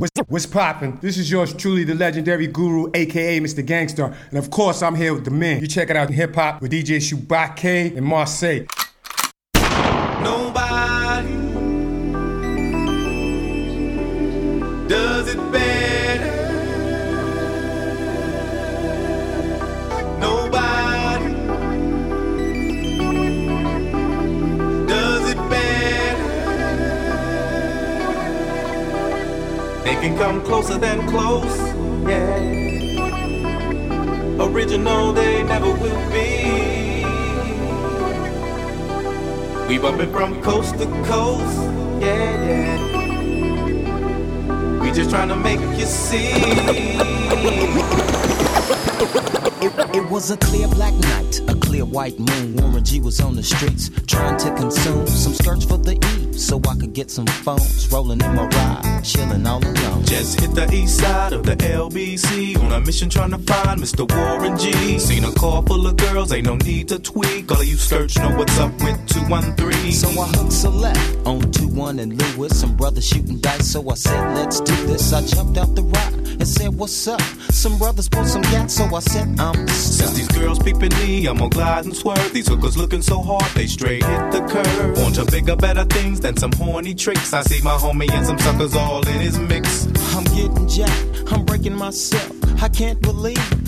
What's, what's poppin'? This is yours truly, the legendary guru, aka Mr. Gangster. And of course, I'm here with the men. You check it out hip hop with DJ Shubake and Marseille. Nobody does it better. Can come closer than close, yeah. Original, they never will be. We bumpin' from coast to coast, yeah, yeah. We just tryna make you see. It, it was a clear black night, a clear white moon. Warren G was on the streets trying to consume some skirts for the E so I could get some phones. Rolling in my ride, chilling all alone. Just hit the east side of the LBC on a mission trying to find Mr. Warren G. Seen a car full of girls, ain't no need to tweak. All of you skirts know what's up with 213. So I hooked select on 2 1 and Lewis. Some brothers shooting dice, so I said, let's do this. I jumped out the ride and said, what's up? Some brothers pulled some gas, so I said, I'm stuck. Peeping me, I'm gonna glide and swerve. These hookers looking so hard, they straight hit the curve. Want to bigger, better things than some horny tricks. I see my homie and some suckers all in his mix. I'm getting jacked, I'm breaking myself. I can't believe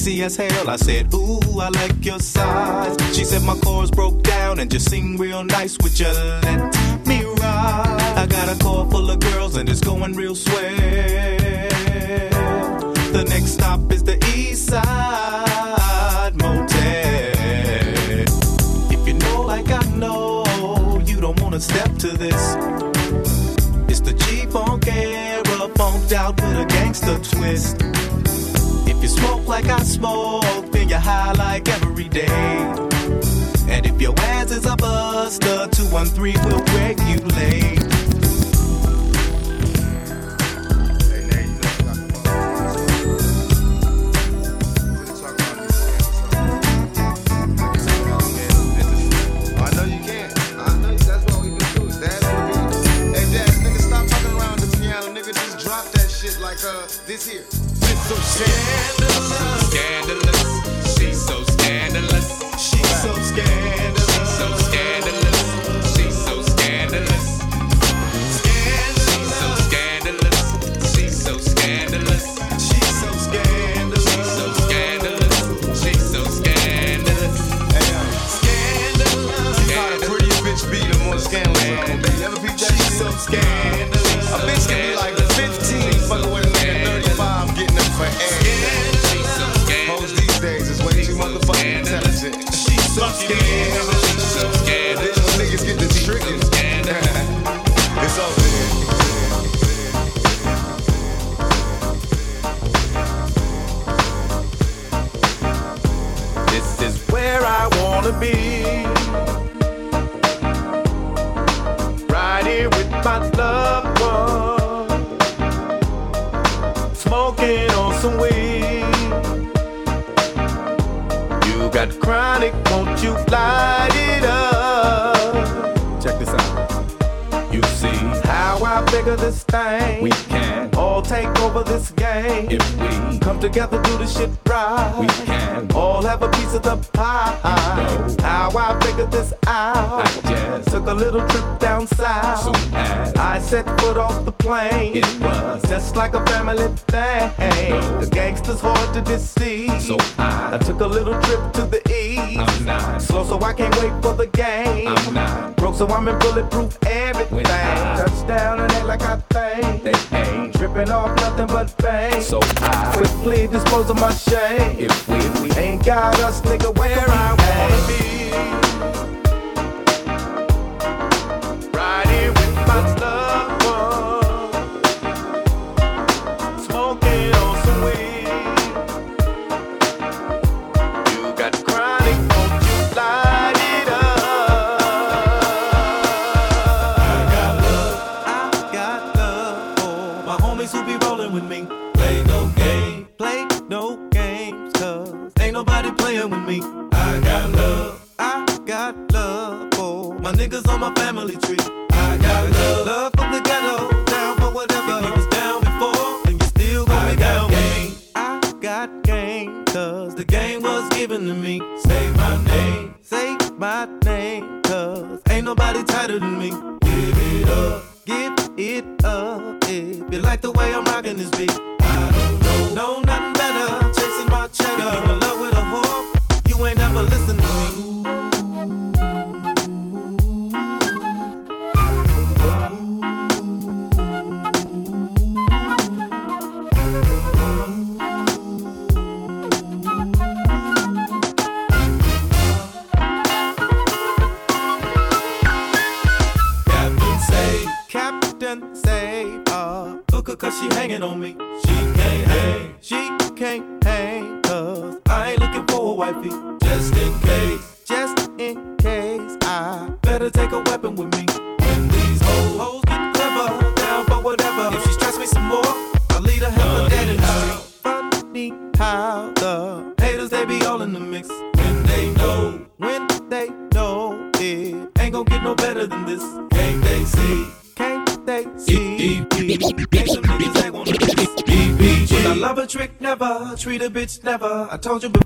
sexy as hell. I said, Ooh, I like your size. She said my chords broke down and just sing real nice. Would you let me ride? I got a car full of girls and it's going real swell. The next stop is the East Side Motel. If you know like I know, you don't wanna step to this. It's the G-Funk era, funked out with a gangster twist. Smoke like I smoke, then you're high like every day. And if your ass is a buster, 213 will regulate. I know you can. I know that's what we been doing. That's Hey, Jazz, nigga, stop fucking around the piano. Nigga, just drop that shit like uh this here. So scandalous. Scandalous, a little trip down south. I set foot off the plane, it was just like a family thing. The gangsters hard to deceive. So I, I took a little trip to the east. I'm not slow, so I can't wait for the game. I'm not broke, so I'm in bulletproof everything. Touchdown and act like I think they ain't tripping off nothing but fame. So I quickly dispose of my shame. If we, if we ain't got us, nigga, where I wanna be. My niggas on my family tree. I got love, love from the ghetto, down for whatever. You was down before, and you still gonna be down with me. I got game, cause the game was given to me. Say my name, say my name, cause ain't nobody tighter than me. Give it up, give it up. If you like the way I'm rocking this beat, I don't know, know nothing better. Chasing my cheddar, in love with a whore. You ain't never listen bitch, never. I told you before,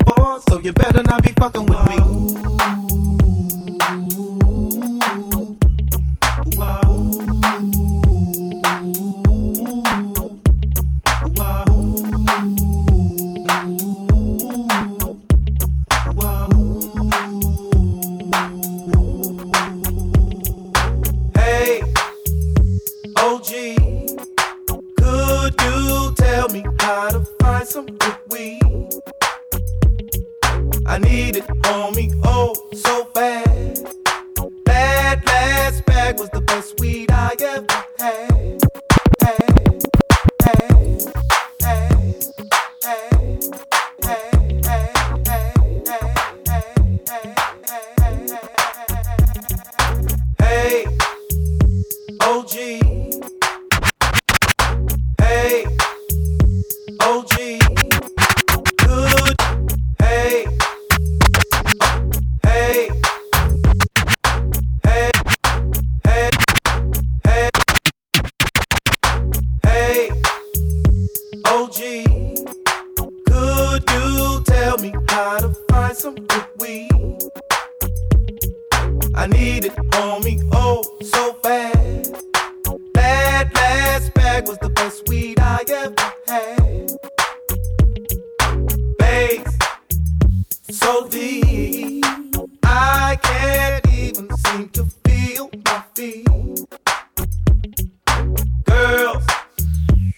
Girls,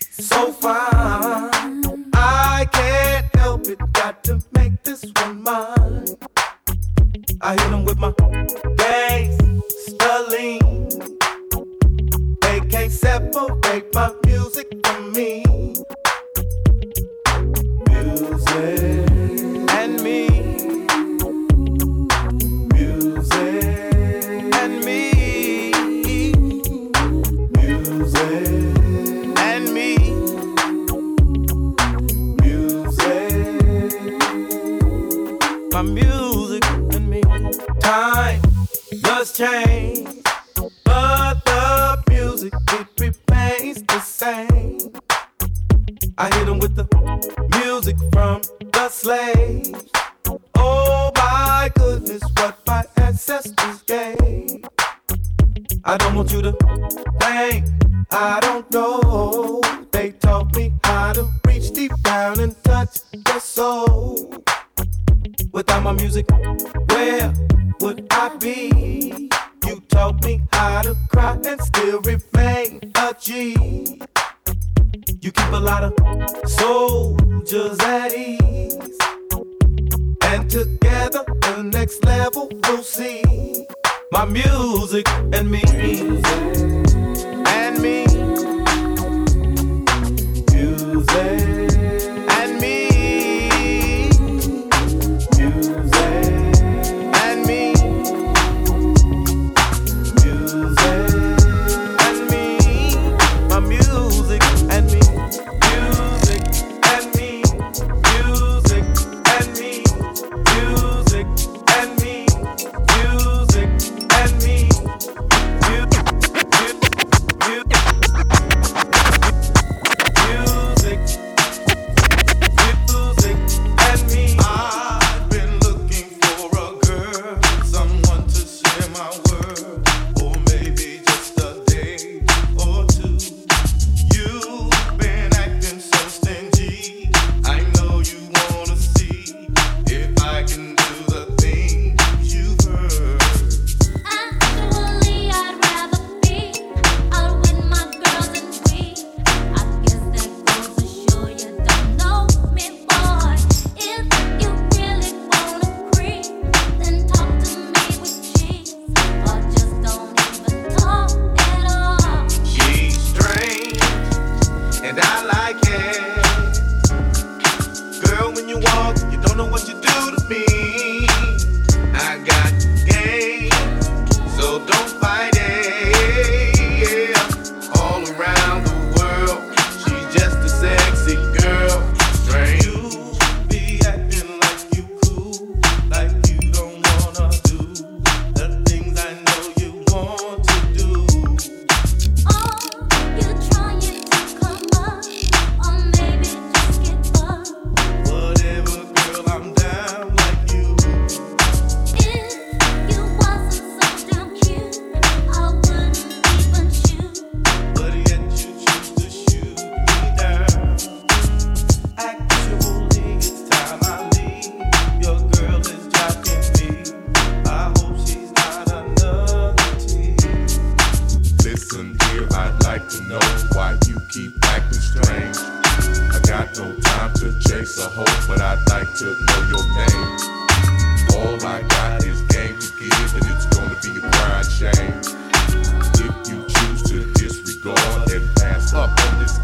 so fine, I can't help it, got to make this one mine. angels at ease. And together, the next level we'll see. My music and me. Music.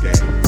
game.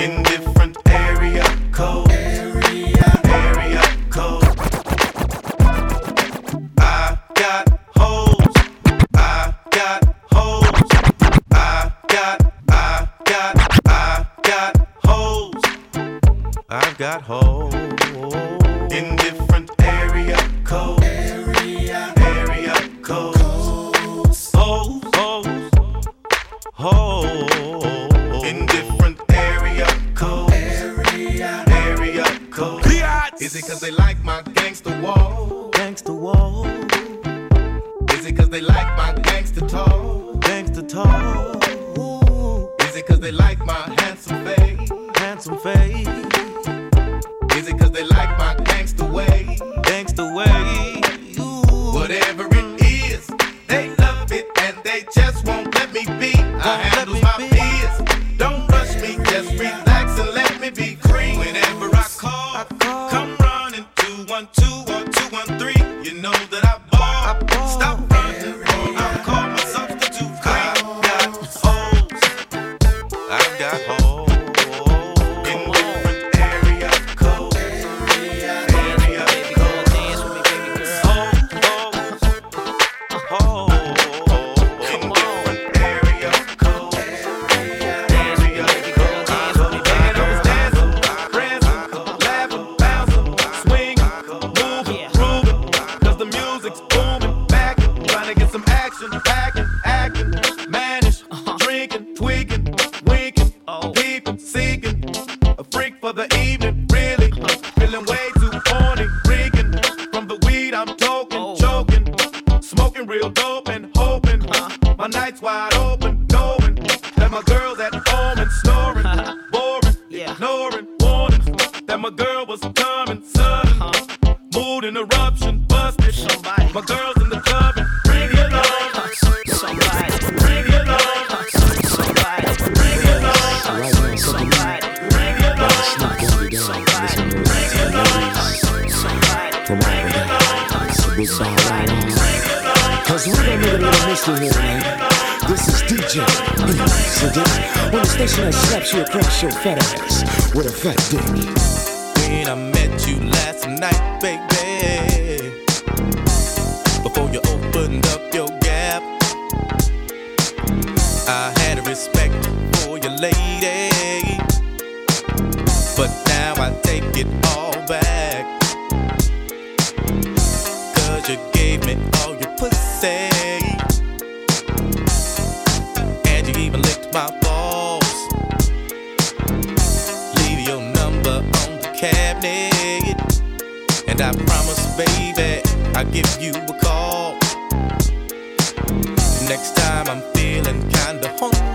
in the I had a respect for your lady, but now I take it all back. Cause you gave me all your pussy, and you even licked my balls. Leave your number on the cabinet, and I promise, baby, I'll give you a call. Next time I'm feeling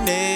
Sunday.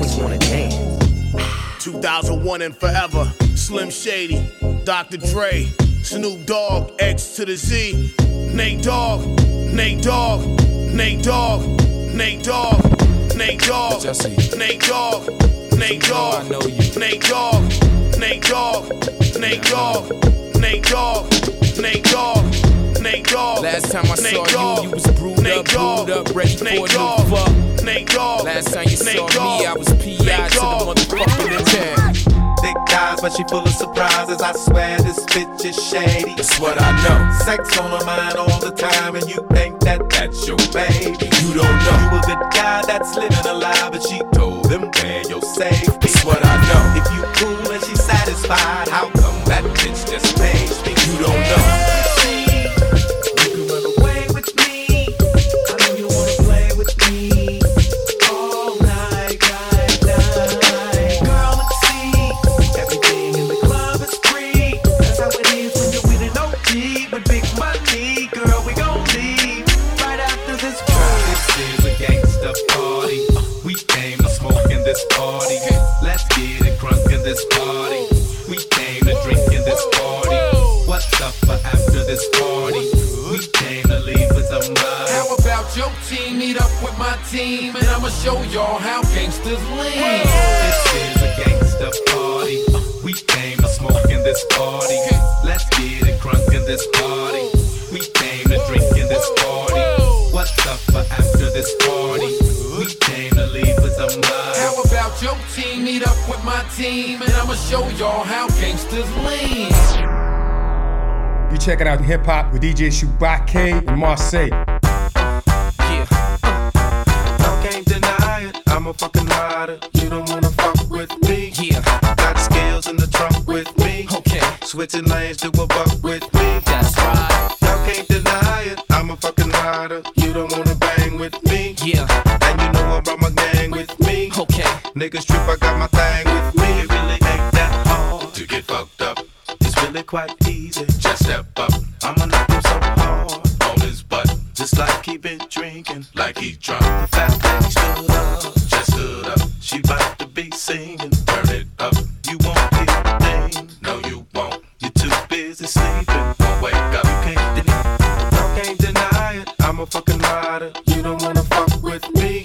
Always wanna dance. 2001 and forever. Slim Shady, Dr. Dre, Snoop Dogg, X to the Z. Nate Dogg, Nate Dogg, Nate Dogg, Nate Dogg, Nate Dogg, Nate Dogg, Nate Dogg, Nate Dogg, Nate Dogg, Nate Dogg, Nate Dogg, Nate Dogg, Nate Dogg. Last time I Nate saw Dogg, you, you was brewed Nate up, Dogg, brewed up, ready for a Nate new fuck. Nate Dogg. Last time you saw Nate me, I was PI to Nate the Dogg. motherfucking intent. Thick thighs, but she full of surprises. I swear this bitch is shady. That's what I know. Sex on her mind all the time, and you think that that's your baby. You don't know. You a good guy that's living a lie, but she told him where your safe. That's what I know. If you cool and she satisfied, up for after this party? We came to leave with some How about your team meet up with my team and I'ma show y'all how gangsters lean. This is a gangsta party. We came to smoke in this party. Let's get it crunk in this party. We came to drink in this party. What's up for after this party? We came to leave with some How about your team meet up with my team and I'ma show y'all how gangsters lean. You check it out, hip hop with DJ Shubake and Marseille. Yeah. I can't deny it. I'm a fucking rider. You don't wanna fuck with me. Yeah. Got skills in the trunk with me. Okay. Switching lanes to a buck with me. That's right. Y'all can't deny it. I'm a fucking rider. You don't wanna bang with me. Yeah. And you know I brought my gang with me. Okay. Niggas trip, I got my thing with me. It really ain't that hard to get fucked up. It's really quite easy.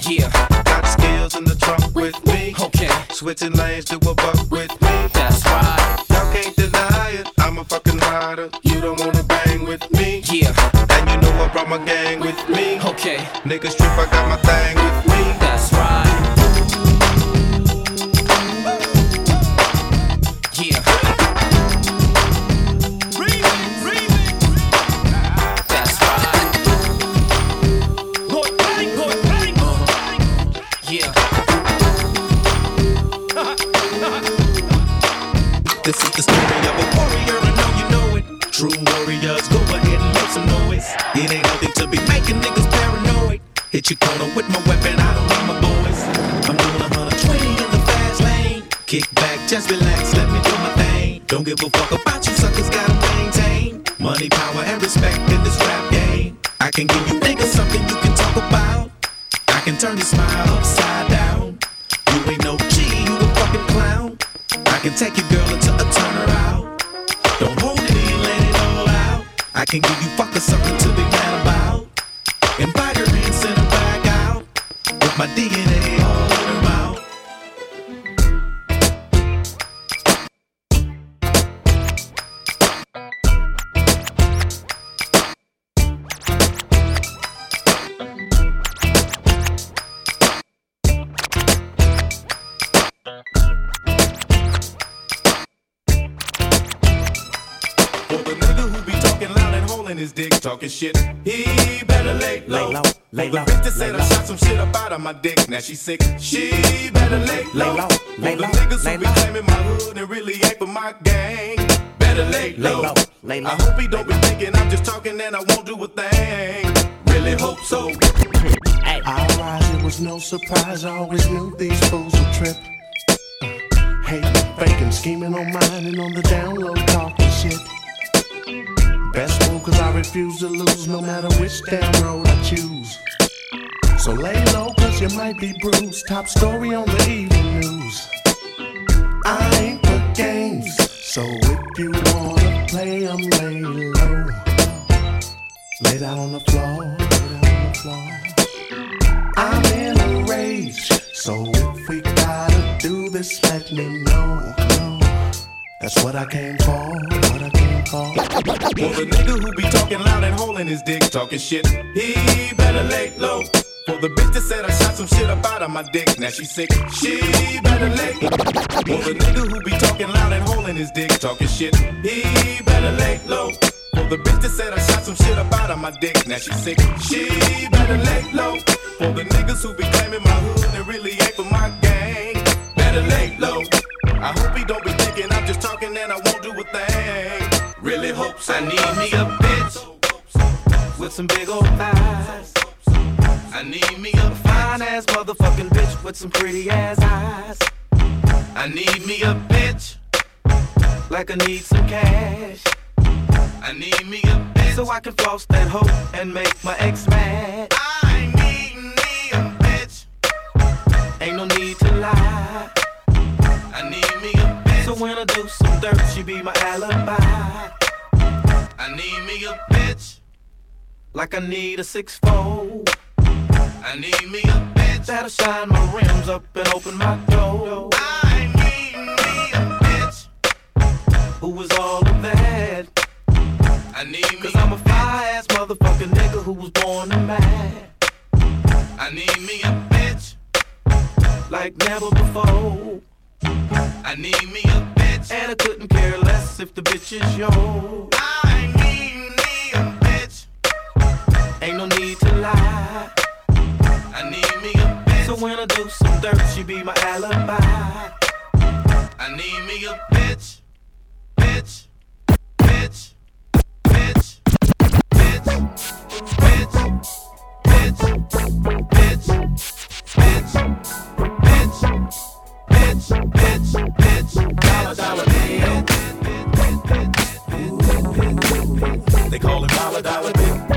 Yeah. Got skills in the trunk with me. Okay. Switching lanes to a buck with me. That's right. Y'all can't deny it. I'm a fucking rider. You don't wanna bang with me. Yeah. And you know I brought my gang with me. Okay. Niggas trip, I got my thing with talking shit. He better lay low. Lay low, lay For the low, bitch that lay said I low. shot some shit up out of my dick, now she sick. She better lay low. Lay low, lay For the low, niggas lay who be low. claiming my hood and really ain't for my gang. Better lay low. Lay low. low, lay low, I hope he don't be thinking I'm just talking and I won't do a thing. Really hope so. I rise, it was no surprise. I always knew these fools would trip. Hating, faking, scheming on mine and on the down low, talking shit. Best move, cause I refuse to lose no matter which damn road I choose. So lay low, cause you might be bruised. Top story on the evening news. I ain't for games, so if you wanna play, I'm lay low. Lay down on the floor, on the floor. I'm in a rage, so if we gotta do this, let me know. That's what I came for, what I came for. For the nigga who be talking loud and holding his dick, talking shit, he better lay low. For the bitch that said I shot some shit up out of my dick, now she sick, she better lay low. For the nigga who be talking loud and holding his dick, talking shit, he better lay low. For the bitch that said I shot some shit up out of my dick, now she sick, she better lay low. For the niggas who be claiming my hood and really ain't for my gang, better lay low. I hope he don't Really. I need me a bitch with some big old thighs. I need me a Fine ass motherfucking bitch with some pretty ass eyes. I need me a bitch. Like I need some cash. I need me a bitch. So I can floss that hoe and make my ex mad. I need me a bitch. Ain't no need to lie. I need me a bitch. So when I do some dirt, she be my alibi. I need me a bitch. Like I need a six fold. I need me a bitch. That'll shine my rims up and open my door. I need me a bitch. Who is all of that? I need me. Cause I'm a fly ass motherfucking nigga who was born to mad. I need me a bitch. Like never before. I need me a bitch. And I couldn't care less if the bitch is yours. I Ain't no need to lie. I need me a bitch. So when I do some dirt, she be my alibi. I need me a bitch. Bitch. Bitch. Bitch. Bitch. Bitch. Bitch. Bitch. Bitch. Bitch. Bitch. Bitch. Bitch. Dollar dollar bill. They call it dollar dollar bill.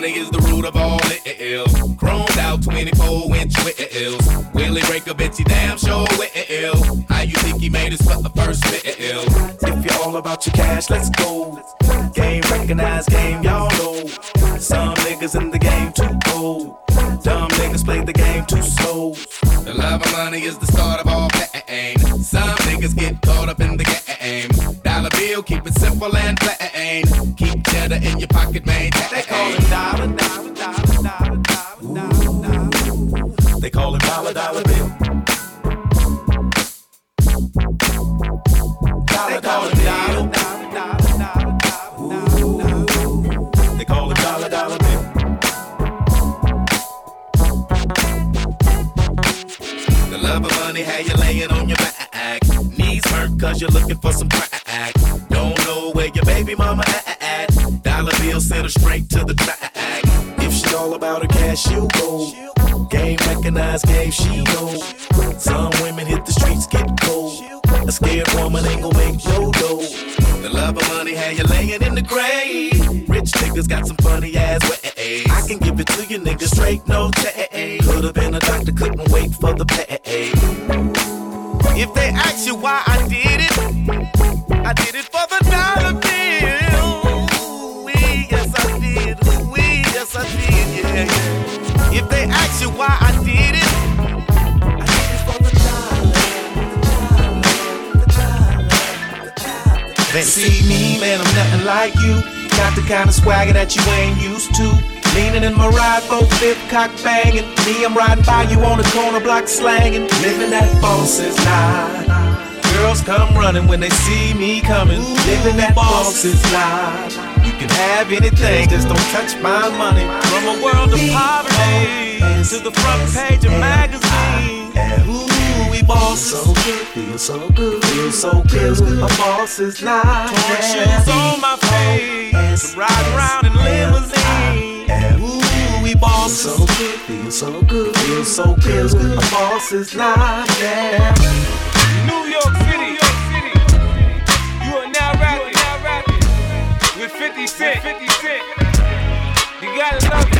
Money is the root of all ill. Chromed out 24 inch wheels. Will he break a bitch? He damn sure will. How you think he made his first bill? If you're all about your cash, let's go. Game recognized, game y'all know. Some niggas in the game too cold. Dumb niggas play the game too slow. The love of money is the start of all pain. Some niggas get caught up in the game. Dollar bill, keep it simple and plain. Keep cheddar in your pocket, maintain. They call it dollar, dollar, dollar, dollar, dollar, dollar, dollar. They call it dollar dollar bill. Dollar, dollar, dollar. They call it dollar dollar bill. The love of money, how you laying on your back. Knees hurt cause you're looking for some crack. The track. If she all about her cash, she'll go. Game recognized, game she know. Some women hit the streets, get cold. A scared woman ain't gon' make no dough. The love of money, how you laying in the grave. Rich niggas got some funny ass ways. I can give it to you niggas straight, no change. Could've been a doctor, couldn't wait for the pay. If they ask you why I did it, they ask you why I did it, I did it for the dollar. They see me, man, I'm nothing like you. got the kind of swagger that you ain't used to. Leaning in my ride, both fifth cock banging. Me, I'm riding by you on the corner block slanging. Living that boss's life. Girls come running when they see me coming. Living that boss's life. You can have anything, just don't touch my money. From a world of poverty to the front page of magazine. Ooh, we boss. So good, feel so good, feel so good. My boss's life. Torn shoes on my face, riding around in limousine. Ooh, we boss. So good, feel so good, feel so good. My boss's life. Yeah. New York City. You are now rapping, with 50 Cent. 50 Cent. You gotta love, you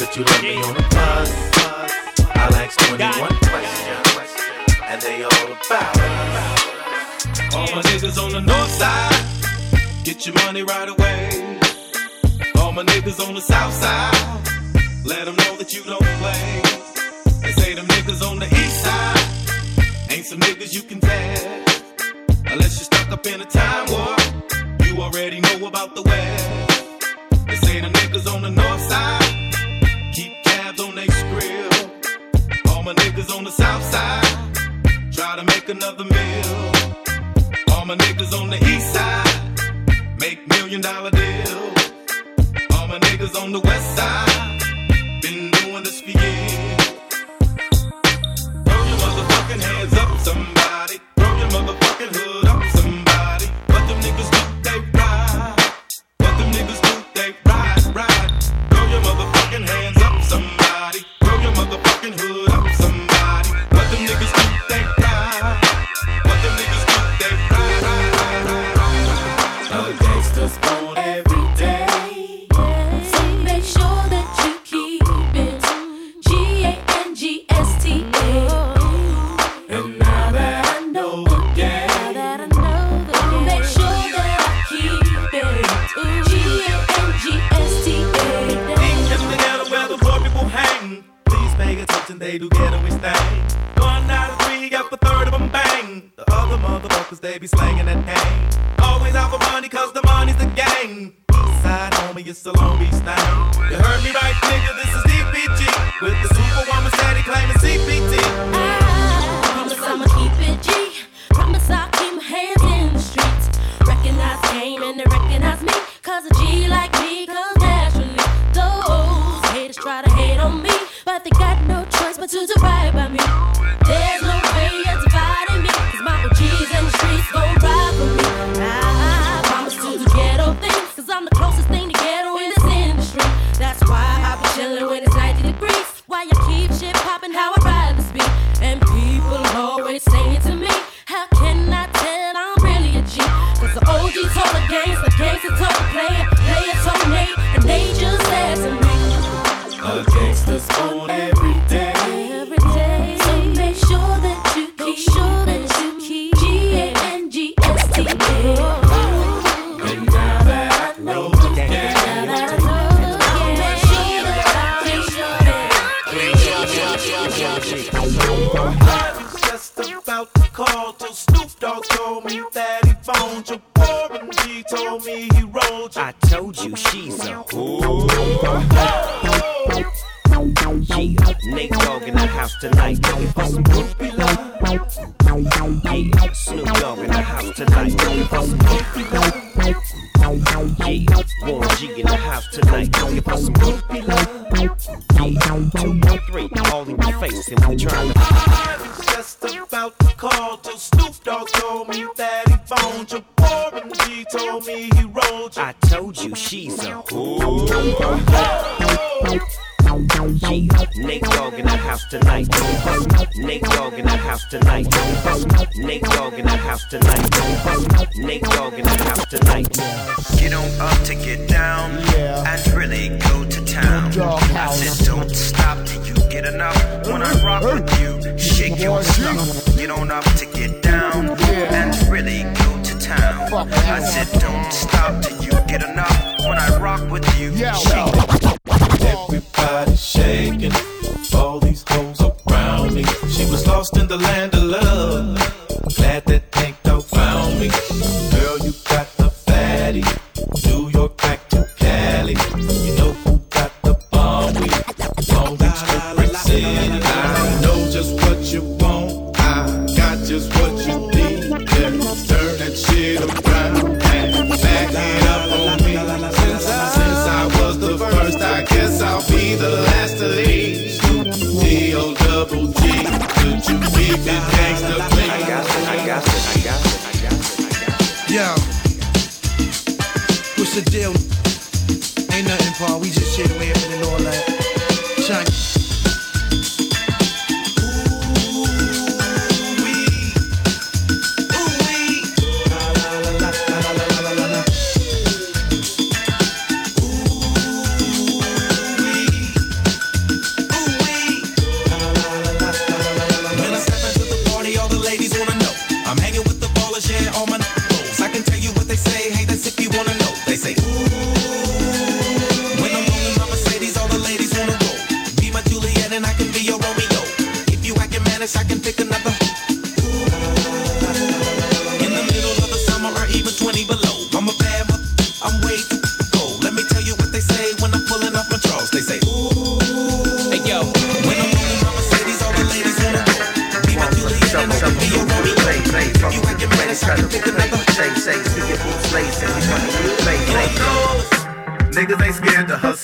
Could you love me on a bus? I'll ask 21 questions, and they all about us. All my niggas on the north side, get your money right away. All my niggas on the south side, let them know that you don't play. They say them niggas on the east side, ain't some niggas you can tell. Unless you're stuck up in a time warp, you already know about the west. They say the niggas on the north side another meal. All my niggas on the east side make million dollar deals. All my niggas on the west side been doing this for years. Throw your motherfucking hands up, somebody. was lost in the land of love. Glad that niggas ain't scared to hustle.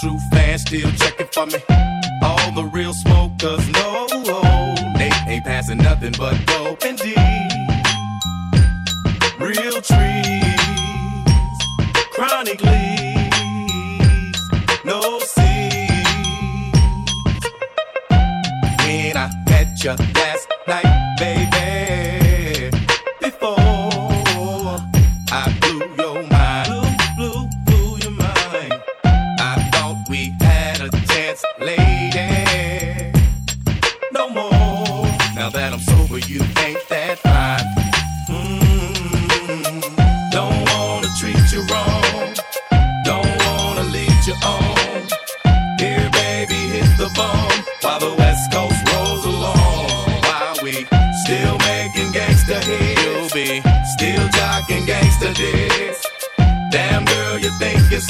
true fans still checking for me. All the real smokers know they ain't passing nothing but dope and D. Real trees, chronic leaves, no seeds. When I met you.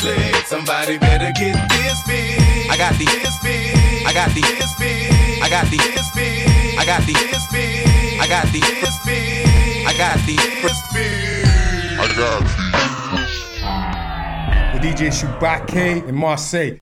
sled. Somebody better get this big. I got these. This big. I got these. This big. I got these. This big. I got these. This big. I got these. This big. I got these. This big. I got these. The DJ Shubake in Marseille.